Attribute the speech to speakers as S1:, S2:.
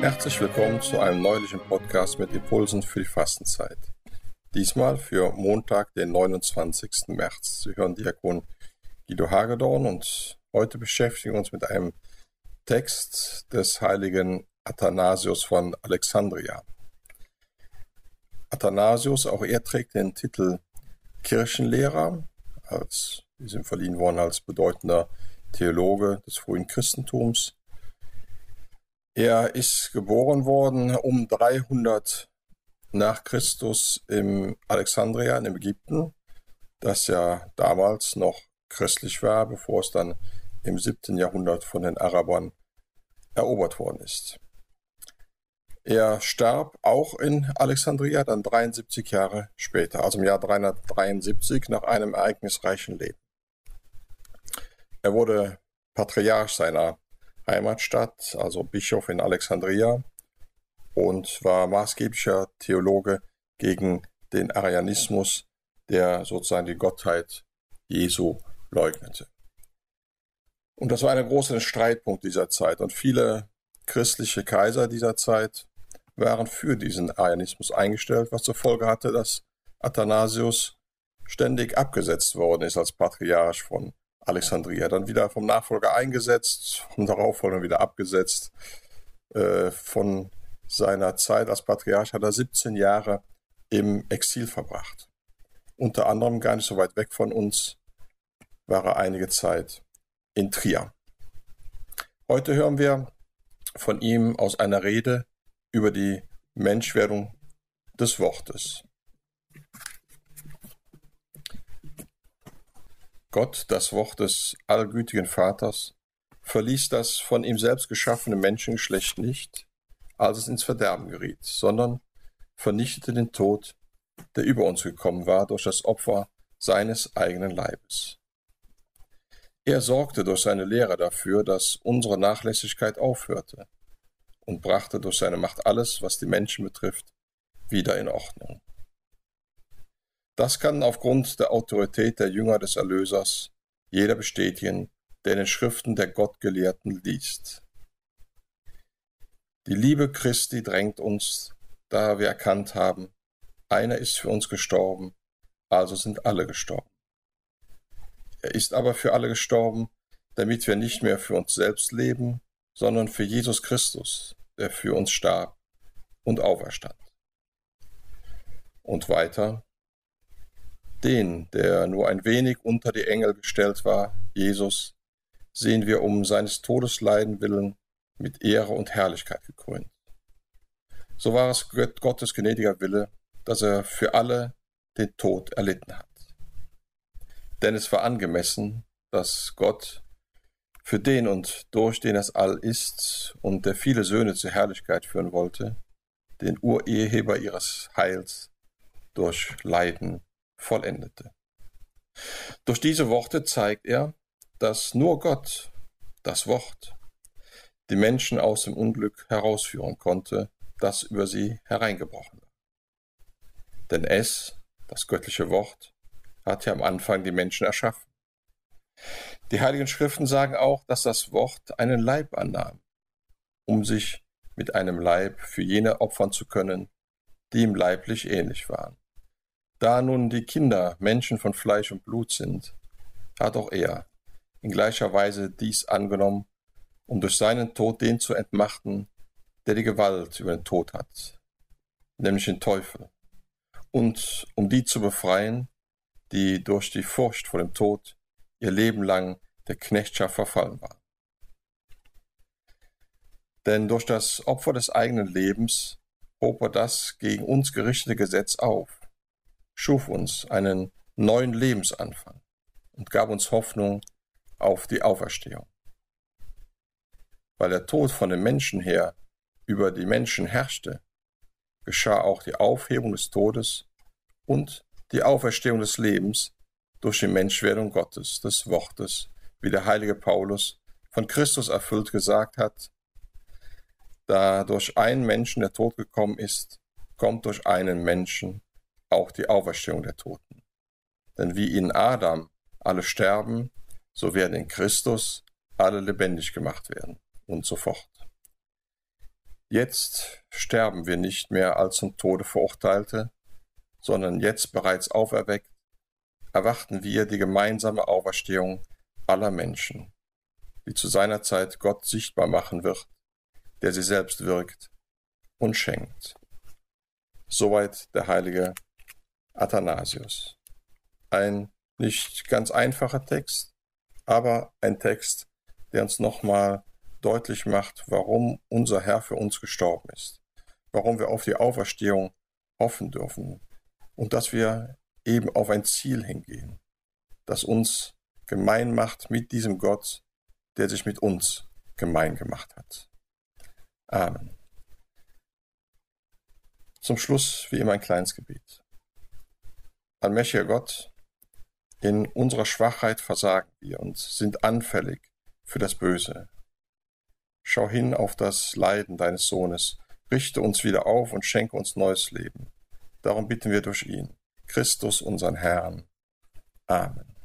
S1: Herzlich willkommen zu einem neulichen Podcast mit Impulsen für die Fastenzeit. Diesmal für Montag, den 29. März. Sie hören Diakon Guido Hagedorn und heute beschäftigen wir uns mit einem Text des heiligen Athanasius von Alexandria. Athanasius, auch er trägt den Titel Kirchenlehrer, als diesem verliehen worden als bedeutender Theologe des frühen Christentums er ist geboren worden um 300 nach Christus im Alexandria in Ägypten, das ja damals noch christlich war, bevor es dann im 7. Jahrhundert von den Arabern erobert worden ist. Er starb auch in Alexandria dann 73 Jahre später, also im Jahr 373 nach einem ereignisreichen Leben. Er wurde Patriarch seiner Heimatstadt, also Bischof in Alexandria und war maßgeblicher Theologe gegen den Arianismus, der sozusagen die Gottheit Jesu leugnete. Und das war ein großer Streitpunkt dieser Zeit und viele christliche Kaiser dieser Zeit waren für diesen Arianismus eingestellt, was zur Folge hatte, dass Athanasius ständig abgesetzt worden ist als Patriarch von Alexandria. Dann wieder vom Nachfolger eingesetzt und darauf dann wieder abgesetzt. Äh, von seiner Zeit als Patriarch hat er 17 Jahre im Exil verbracht. Unter anderem gar nicht so weit weg von uns war er einige Zeit in Trier. Heute hören wir von ihm aus einer Rede über die Menschwerdung des Wortes. Gott, das Wort des allgütigen Vaters, verließ das von ihm selbst geschaffene Menschengeschlecht nicht, als es ins Verderben geriet, sondern vernichtete den Tod, der über uns gekommen war durch das Opfer seines eigenen Leibes. Er sorgte durch seine Lehre dafür, dass unsere Nachlässigkeit aufhörte und brachte durch seine Macht alles, was die Menschen betrifft, wieder in Ordnung. Das kann aufgrund der Autorität der Jünger des Erlösers jeder bestätigen, der in den Schriften der Gottgelehrten liest. Die Liebe Christi drängt uns, da wir erkannt haben, einer ist für uns gestorben, also sind alle gestorben. Er ist aber für alle gestorben, damit wir nicht mehr für uns selbst leben, sondern für Jesus Christus, der für uns starb und auferstand. Und weiter, den, der nur ein wenig unter die Engel gestellt war, Jesus, sehen wir um seines Todesleiden willen mit Ehre und Herrlichkeit gekrönt. So war es Gottes gnädiger Wille, dass er für alle den Tod erlitten hat. Denn es war angemessen, dass Gott für den und durch den es all ist und der viele Söhne zur Herrlichkeit führen wollte, den Ureheber ihres Heils durch Leiden vollendete. Durch diese Worte zeigt er, dass nur Gott, das Wort, die Menschen aus dem Unglück herausführen konnte, das über sie hereingebrochen war. Denn es, das göttliche Wort, hat ja am Anfang die Menschen erschaffen. Die Heiligen Schriften sagen auch, dass das Wort einen Leib annahm, um sich mit einem Leib für jene opfern zu können, die ihm leiblich ähnlich waren. Da nun die Kinder Menschen von Fleisch und Blut sind, hat auch er in gleicher Weise dies angenommen, um durch seinen Tod den zu entmachten, der die Gewalt über den Tod hat, nämlich den Teufel, und um die zu befreien, die durch die Furcht vor dem Tod ihr Leben lang der Knechtschaft verfallen waren. Denn durch das Opfer des eigenen Lebens hob er das gegen uns gerichtete Gesetz auf schuf uns einen neuen Lebensanfang und gab uns Hoffnung auf die Auferstehung. Weil der Tod von den Menschen her über die Menschen herrschte, geschah auch die Aufhebung des Todes und die Auferstehung des Lebens durch die Menschwerdung Gottes, des Wortes, wie der heilige Paulus von Christus erfüllt gesagt hat, da durch einen Menschen der Tod gekommen ist, kommt durch einen Menschen auch die Auferstehung der Toten. Denn wie in Adam alle sterben, so werden in Christus alle lebendig gemacht werden. und so fort. Jetzt sterben wir nicht mehr als zum Tode Verurteilte, sondern jetzt bereits auferweckt, erwarten wir die gemeinsame Auferstehung aller Menschen, die zu seiner Zeit Gott sichtbar machen wird, der sie selbst wirkt und schenkt. Soweit der heilige Athanasius. Ein nicht ganz einfacher Text, aber ein Text, der uns nochmal deutlich macht, warum unser Herr für uns gestorben ist, warum wir auf die Auferstehung hoffen dürfen und dass wir eben auf ein Ziel hingehen, das uns gemein macht mit diesem Gott, der sich mit uns gemein gemacht hat. Amen. Zum Schluss wie immer ein kleines Gebet. Allmächtiger Gott, in unserer Schwachheit versagen wir und sind anfällig für das Böse. Schau hin auf das Leiden deines Sohnes, richte uns wieder auf und schenke uns neues Leben. Darum bitten wir durch ihn, Christus unseren Herrn. Amen.